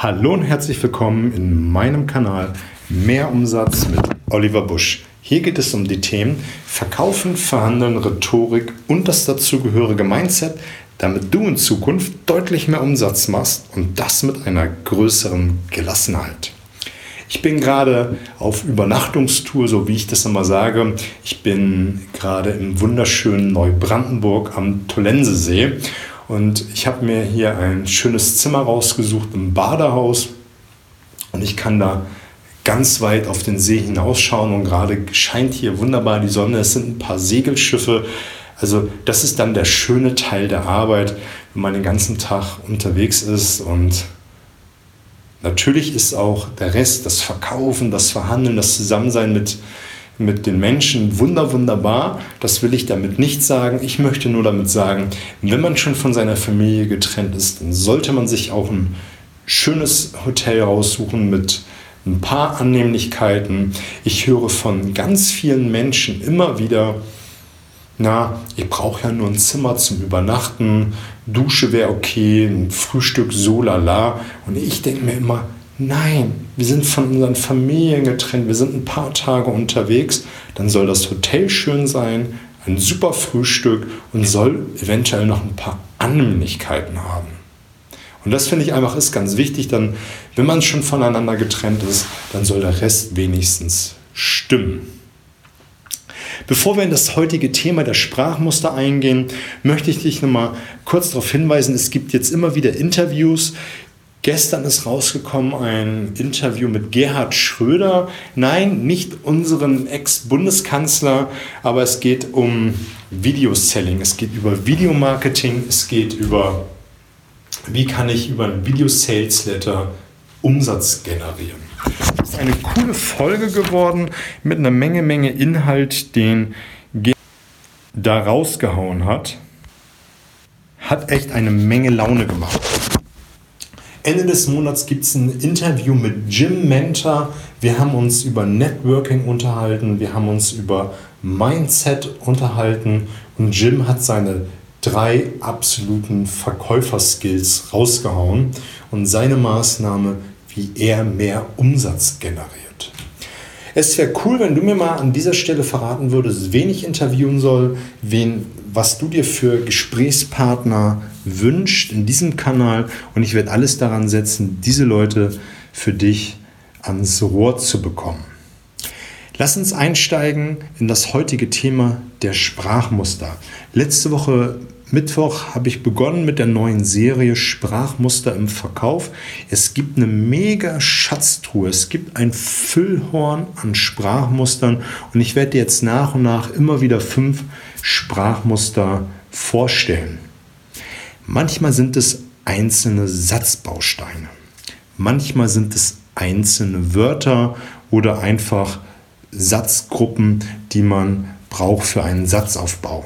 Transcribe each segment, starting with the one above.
Hallo und herzlich willkommen in meinem Kanal Mehr Umsatz mit Oliver Busch. Hier geht es um die Themen Verkaufen, Verhandeln, Rhetorik und das dazugehörige Mindset, damit du in Zukunft deutlich mehr Umsatz machst und das mit einer größeren Gelassenheit. Ich bin gerade auf Übernachtungstour, so wie ich das immer sage. Ich bin gerade im wunderschönen Neubrandenburg am Tollensesee und ich habe mir hier ein schönes Zimmer rausgesucht, ein Badehaus. Und ich kann da ganz weit auf den See hinausschauen und gerade scheint hier wunderbar die Sonne. Es sind ein paar Segelschiffe. Also das ist dann der schöne Teil der Arbeit, wenn man den ganzen Tag unterwegs ist und natürlich ist auch der Rest, das Verkaufen, das Verhandeln, das Zusammensein mit mit den Menschen wunder, wunderbar. Das will ich damit nicht sagen. Ich möchte nur damit sagen, wenn man schon von seiner Familie getrennt ist, dann sollte man sich auch ein schönes Hotel raussuchen mit ein paar Annehmlichkeiten. Ich höre von ganz vielen Menschen immer wieder, na, ich brauche ja nur ein Zimmer zum Übernachten, Dusche wäre okay, ein Frühstück so lala. Und ich denke mir immer, Nein, wir sind von unseren Familien getrennt, wir sind ein paar Tage unterwegs, dann soll das Hotel schön sein, ein super Frühstück und soll eventuell noch ein paar Annehmlichkeiten haben. Und das finde ich einfach ist ganz wichtig, dann, wenn man schon voneinander getrennt ist, dann soll der Rest wenigstens stimmen. Bevor wir in das heutige Thema der Sprachmuster eingehen, möchte ich dich nochmal kurz darauf hinweisen, es gibt jetzt immer wieder Interviews, Gestern ist rausgekommen ein Interview mit Gerhard Schröder. Nein, nicht unseren Ex-Bundeskanzler, aber es geht um Videoselling. Es geht über Videomarketing. Es geht über, wie kann ich über ein Video-Sales-Letter Umsatz generieren. Das ist eine coole Folge geworden mit einer Menge, Menge Inhalt, den Gerhard da rausgehauen hat. Hat echt eine Menge Laune gemacht. Ende des Monats gibt es ein Interview mit Jim Mentor. Wir haben uns über Networking unterhalten, wir haben uns über Mindset unterhalten und Jim hat seine drei absoluten Verkäuferskills rausgehauen und seine Maßnahme, wie er mehr Umsatz generiert. Es wäre cool, wenn du mir mal an dieser Stelle verraten würdest, wen ich interviewen soll, wen was du dir für Gesprächspartner wünscht in diesem Kanal und ich werde alles daran setzen, diese Leute für dich ans Rohr zu bekommen. Lass uns einsteigen in das heutige Thema der Sprachmuster. Letzte Woche Mittwoch habe ich begonnen mit der neuen Serie Sprachmuster im Verkauf. Es gibt eine mega Schatztruhe. Es gibt ein Füllhorn an Sprachmustern und ich werde jetzt nach und nach immer wieder fünf Sprachmuster vorstellen. Manchmal sind es einzelne Satzbausteine. Manchmal sind es einzelne Wörter oder einfach Satzgruppen, die man braucht für einen Satzaufbau.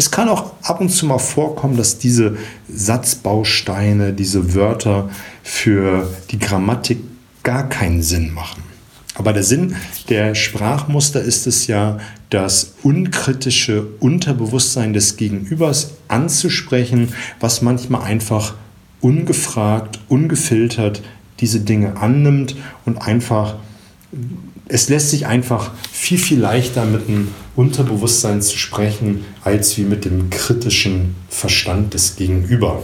Es kann auch ab und zu mal vorkommen, dass diese Satzbausteine, diese Wörter für die Grammatik gar keinen Sinn machen. Aber der Sinn der Sprachmuster ist es ja, das unkritische Unterbewusstsein des Gegenübers anzusprechen, was manchmal einfach ungefragt, ungefiltert diese Dinge annimmt und einfach, es lässt sich einfach viel, viel leichter mit dem Unterbewusstsein zu sprechen, als wie mit dem kritischen Verstand des Gegenüber.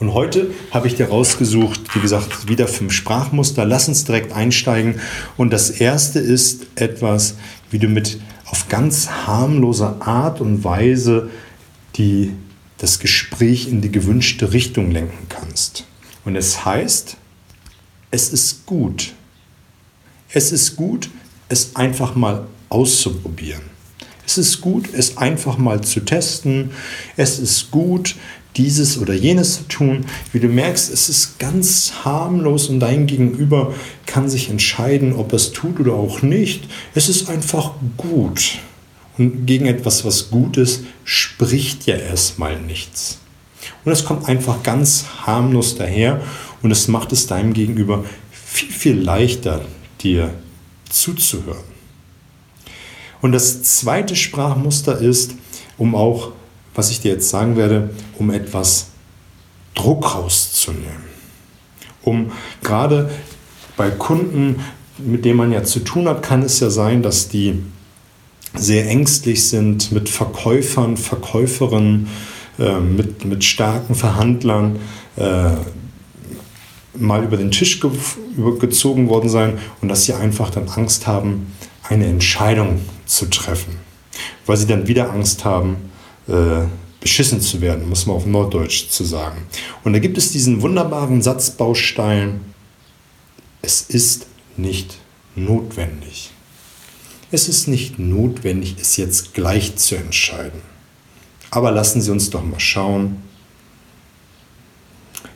Und heute habe ich dir rausgesucht, wie gesagt, wieder fünf Sprachmuster. Lass uns direkt einsteigen. Und das erste ist etwas, wie du mit auf ganz harmlose Art und Weise die, das Gespräch in die gewünschte Richtung lenken kannst. Und es heißt, es ist gut. Es ist gut, es einfach mal auszuprobieren. Es ist gut, es einfach mal zu testen. Es ist gut, dieses oder jenes zu tun. Wie du merkst, es ist ganz harmlos und dein Gegenüber kann sich entscheiden, ob er es tut oder auch nicht. Es ist einfach gut. Und gegen etwas, was gut ist, spricht ja erstmal nichts. Und es kommt einfach ganz harmlos daher und es macht es deinem Gegenüber viel, viel leichter, dir zuzuhören. Und das zweite Sprachmuster ist, um auch was ich dir jetzt sagen werde, um etwas Druck rauszunehmen. Um gerade bei Kunden, mit denen man ja zu tun hat, kann es ja sein, dass die sehr ängstlich sind mit Verkäufern, Verkäuferinnen, äh, mit, mit starken Verhandlern äh, mal über den Tisch ge gezogen worden sein und dass sie einfach dann Angst haben, eine Entscheidung zu treffen, weil sie dann wieder Angst haben, äh, beschissen zu werden, muss man auf Norddeutsch zu sagen. Und da gibt es diesen wunderbaren Satzbaustein, es ist nicht notwendig. Es ist nicht notwendig, es jetzt gleich zu entscheiden. Aber lassen Sie uns doch mal schauen.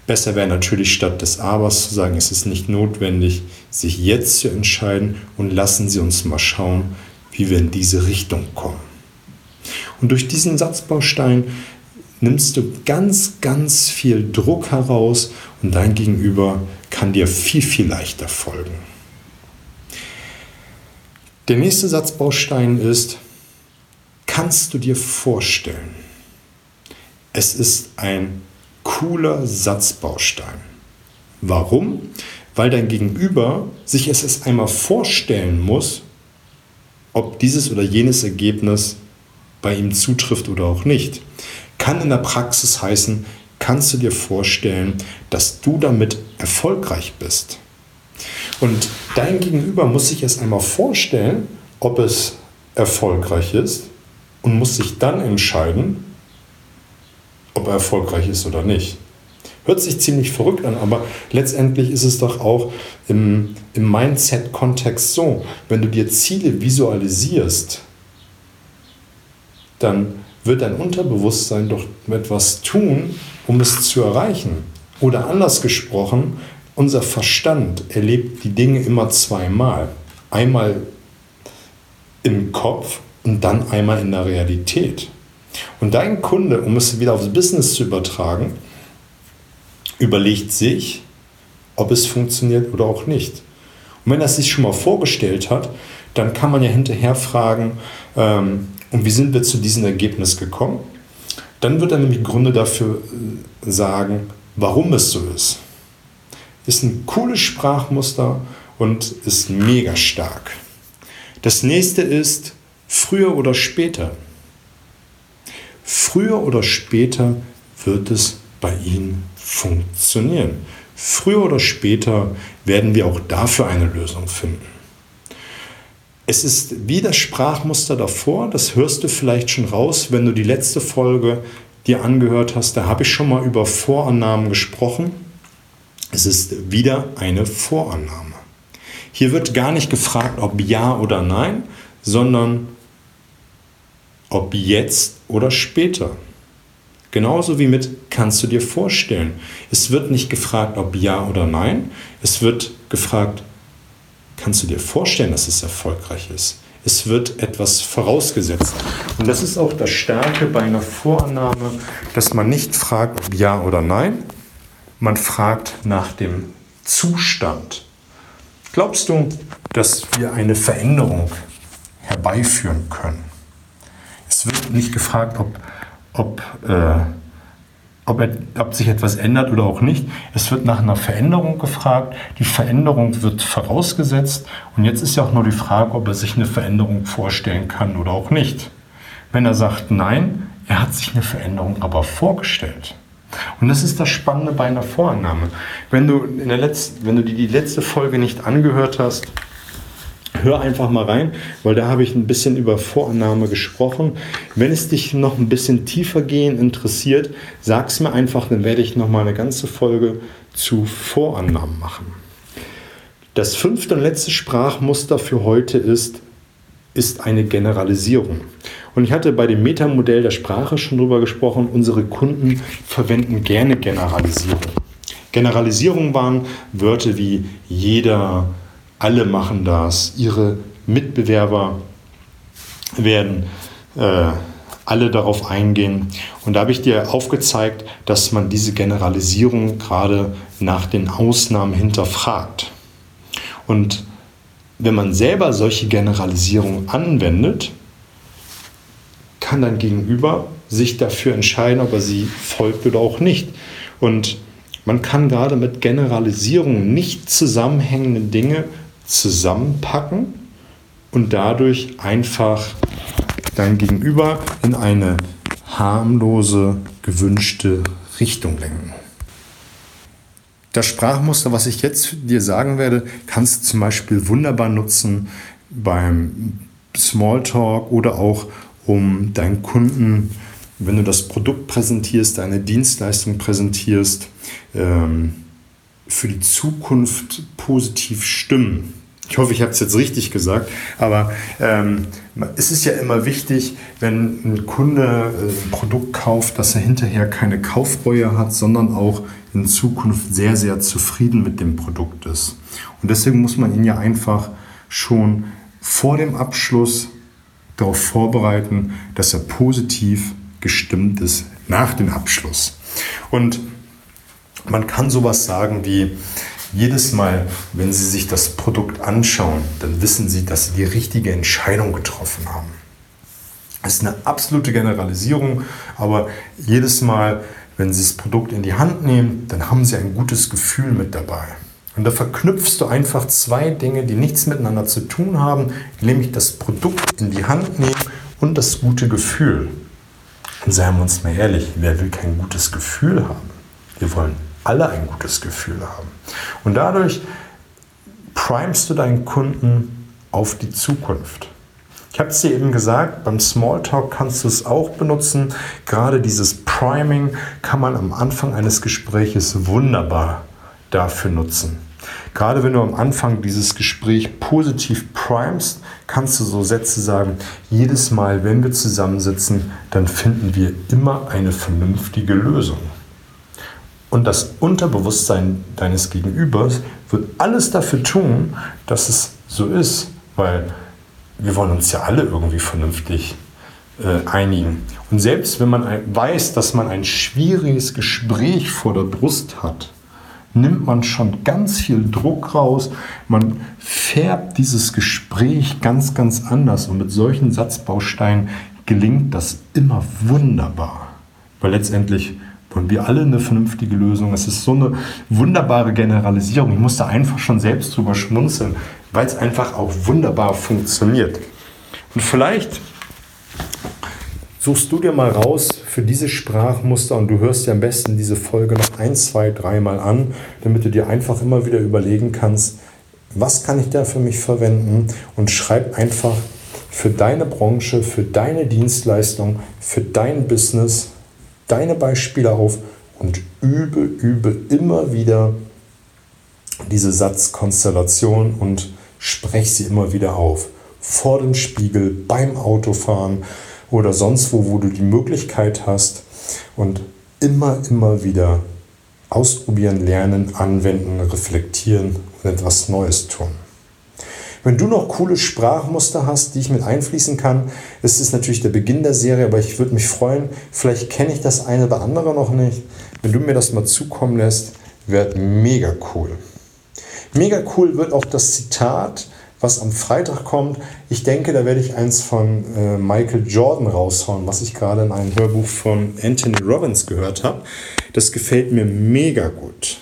Besser wäre natürlich statt des Abers zu sagen, es ist nicht notwendig, sich jetzt zu entscheiden und lassen Sie uns mal schauen, wie wir in diese Richtung kommen. Und durch diesen Satzbaustein nimmst du ganz, ganz viel Druck heraus und dein Gegenüber kann dir viel, viel leichter folgen. Der nächste Satzbaustein ist, kannst du dir vorstellen? Es ist ein cooler Satzbaustein. Warum? Weil dein Gegenüber sich es erst einmal vorstellen muss, ob dieses oder jenes Ergebnis bei ihm zutrifft oder auch nicht. Kann in der Praxis heißen, kannst du dir vorstellen, dass du damit erfolgreich bist. Und dein Gegenüber muss sich erst einmal vorstellen, ob es erfolgreich ist und muss sich dann entscheiden, ob er erfolgreich ist oder nicht. Hört sich ziemlich verrückt an, aber letztendlich ist es doch auch im, im Mindset-Kontext so, wenn du dir Ziele visualisierst, dann wird dein Unterbewusstsein doch etwas tun, um es zu erreichen. Oder anders gesprochen, unser Verstand erlebt die Dinge immer zweimal. Einmal im Kopf und dann einmal in der Realität. Und dein Kunde, um es wieder aufs Business zu übertragen, überlegt sich, ob es funktioniert oder auch nicht. Und wenn er es sich schon mal vorgestellt hat, dann kann man ja hinterher fragen, ähm, und wie sind wir zu diesem Ergebnis gekommen? Dann wird er nämlich Gründe dafür äh, sagen, warum es so ist. Ist ein cooles Sprachmuster und ist mega stark. Das nächste ist früher oder später. Früher oder später wird es bei Ihnen funktionieren. Früher oder später werden wir auch dafür eine Lösung finden. Es ist wie das Sprachmuster davor, das hörst du vielleicht schon raus, wenn du die letzte Folge dir angehört hast. Da habe ich schon mal über Vorannahmen gesprochen. Es ist wieder eine Vorannahme. Hier wird gar nicht gefragt, ob ja oder nein, sondern ob jetzt oder später. Genauso wie mit kannst du dir vorstellen. Es wird nicht gefragt, ob ja oder nein. Es wird gefragt, kannst du dir vorstellen, dass es erfolgreich ist. Es wird etwas vorausgesetzt. Und das ist auch das Stärke bei einer Vorannahme, dass man nicht fragt, ob ja oder nein. Man fragt nach dem Zustand. Glaubst du, dass wir eine Veränderung herbeiführen können? Es wird nicht gefragt, ob, ob äh, ob, er, ob sich etwas ändert oder auch nicht. Es wird nach einer Veränderung gefragt. Die Veränderung wird vorausgesetzt. Und jetzt ist ja auch nur die Frage, ob er sich eine Veränderung vorstellen kann oder auch nicht. Wenn er sagt nein, er hat sich eine Veränderung aber vorgestellt. Und das ist das Spannende bei einer Vorannahme. Wenn du, in der letzten, wenn du dir die letzte Folge nicht angehört hast, hör einfach mal rein, weil da habe ich ein bisschen über Vorannahme gesprochen. Wenn es dich noch ein bisschen tiefer gehen interessiert, sag es mir einfach, dann werde ich noch mal eine ganze Folge zu Vorannahmen machen. Das fünfte und letzte Sprachmuster für heute ist, ist eine Generalisierung. Und ich hatte bei dem Metamodell der Sprache schon drüber gesprochen, unsere Kunden verwenden gerne Generalisierung. Generalisierung waren Wörter wie jeder, alle machen das. Ihre Mitbewerber werden äh, alle darauf eingehen. Und da habe ich dir aufgezeigt, dass man diese Generalisierung gerade nach den Ausnahmen hinterfragt. Und wenn man selber solche Generalisierungen anwendet, kann dein Gegenüber sich dafür entscheiden, ob er sie folgt oder auch nicht. Und man kann gerade mit Generalisierungen nicht zusammenhängende Dinge zusammenpacken und dadurch einfach dein Gegenüber in eine harmlose, gewünschte Richtung lenken. Das Sprachmuster, was ich jetzt dir sagen werde, kannst du zum Beispiel wunderbar nutzen beim Smalltalk oder auch um deinen Kunden, wenn du das Produkt präsentierst, deine Dienstleistung präsentierst, ähm, für die Zukunft positiv stimmen. Ich hoffe, ich habe es jetzt richtig gesagt, aber ähm, es ist ja immer wichtig, wenn ein Kunde äh, ein Produkt kauft, dass er hinterher keine Kaufreue hat, sondern auch in Zukunft sehr, sehr zufrieden mit dem Produkt ist. Und deswegen muss man ihn ja einfach schon vor dem Abschluss darauf vorbereiten, dass er positiv gestimmt ist nach dem Abschluss. Und man kann sowas sagen wie, jedes Mal, wenn Sie sich das Produkt anschauen, dann wissen Sie, dass Sie die richtige Entscheidung getroffen haben. Das ist eine absolute Generalisierung, aber jedes Mal, wenn Sie das Produkt in die Hand nehmen, dann haben Sie ein gutes Gefühl mit dabei. Und da verknüpfst du einfach zwei Dinge, die nichts miteinander zu tun haben, nämlich das Produkt in die Hand nehmen und das gute Gefühl. Und seien wir uns mal ehrlich, wer will kein gutes Gefühl haben? Wir wollen alle ein gutes Gefühl haben. Und dadurch primest du deinen Kunden auf die Zukunft. Ich habe es dir eben gesagt, beim Smalltalk kannst du es auch benutzen. Gerade dieses Priming kann man am Anfang eines Gespräches wunderbar dafür nutzen. Gerade wenn du am Anfang dieses Gespräch positiv primest, kannst du so Sätze sagen, jedes Mal, wenn wir zusammensitzen, dann finden wir immer eine vernünftige Lösung. Und das Unterbewusstsein deines Gegenübers wird alles dafür tun, dass es so ist, weil wir wollen uns ja alle irgendwie vernünftig äh, einigen. Und selbst wenn man weiß, dass man ein schwieriges Gespräch vor der Brust hat, nimmt man schon ganz viel Druck raus. Man färbt dieses Gespräch ganz, ganz anders. Und mit solchen Satzbausteinen gelingt das immer wunderbar. Weil letztendlich wollen wir alle eine vernünftige Lösung. Es ist so eine wunderbare Generalisierung. Ich musste einfach schon selbst drüber schmunzeln, weil es einfach auch wunderbar funktioniert. Und vielleicht suchst du dir mal raus für diese Sprachmuster und du hörst dir am besten diese Folge noch ein, zwei, dreimal an, damit du dir einfach immer wieder überlegen kannst, was kann ich da für mich verwenden und schreib einfach für deine Branche, für deine Dienstleistung, für dein Business deine Beispiele auf und übe, übe immer wieder diese Satzkonstellation und spreche sie immer wieder auf. Vor dem Spiegel, beim Autofahren, oder sonst wo, wo du die Möglichkeit hast und immer, immer wieder ausprobieren, lernen, anwenden, reflektieren und etwas Neues tun. Wenn du noch coole Sprachmuster hast, die ich mit einfließen kann, ist es natürlich der Beginn der Serie, aber ich würde mich freuen, vielleicht kenne ich das eine oder andere noch nicht. Wenn du mir das mal zukommen lässt, wäre mega cool. Mega cool wird auch das Zitat was am Freitag kommt. Ich denke, da werde ich eins von äh, Michael Jordan raushauen, was ich gerade in einem Hörbuch von Anthony Robbins gehört habe. Das gefällt mir mega gut.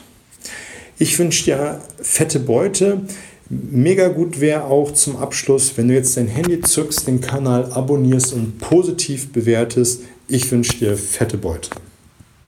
Ich wünsche dir fette Beute. Mega gut wäre auch zum Abschluss, wenn du jetzt dein Handy zückst, den Kanal abonnierst und positiv bewertest. Ich wünsche dir fette Beute.